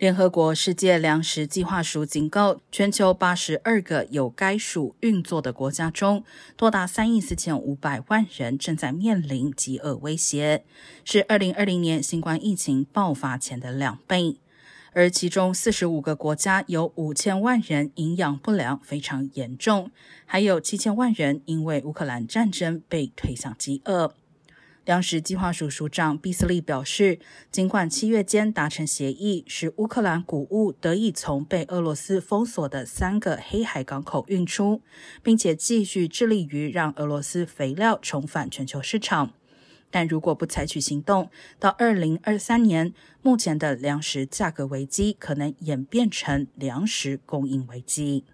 联合国世界粮食计划署警告，全球八十二个有该署运作的国家中，多达三亿四千五百万人正在面临饥饿威胁，是二零二零年新冠疫情爆发前的两倍。而其中四十五个国家有五千万人营养不良非常严重，还有七千万人因为乌克兰战争被推向饥饿。粮食计划署署长毕斯利表示，尽管七月间达成协议，使乌克兰谷物得以从被俄罗斯封锁的三个黑海港口运出，并且继续致力于让俄罗斯肥料重返全球市场，但如果不采取行动，到二零二三年，目前的粮食价格危机可能演变成粮食供应危机。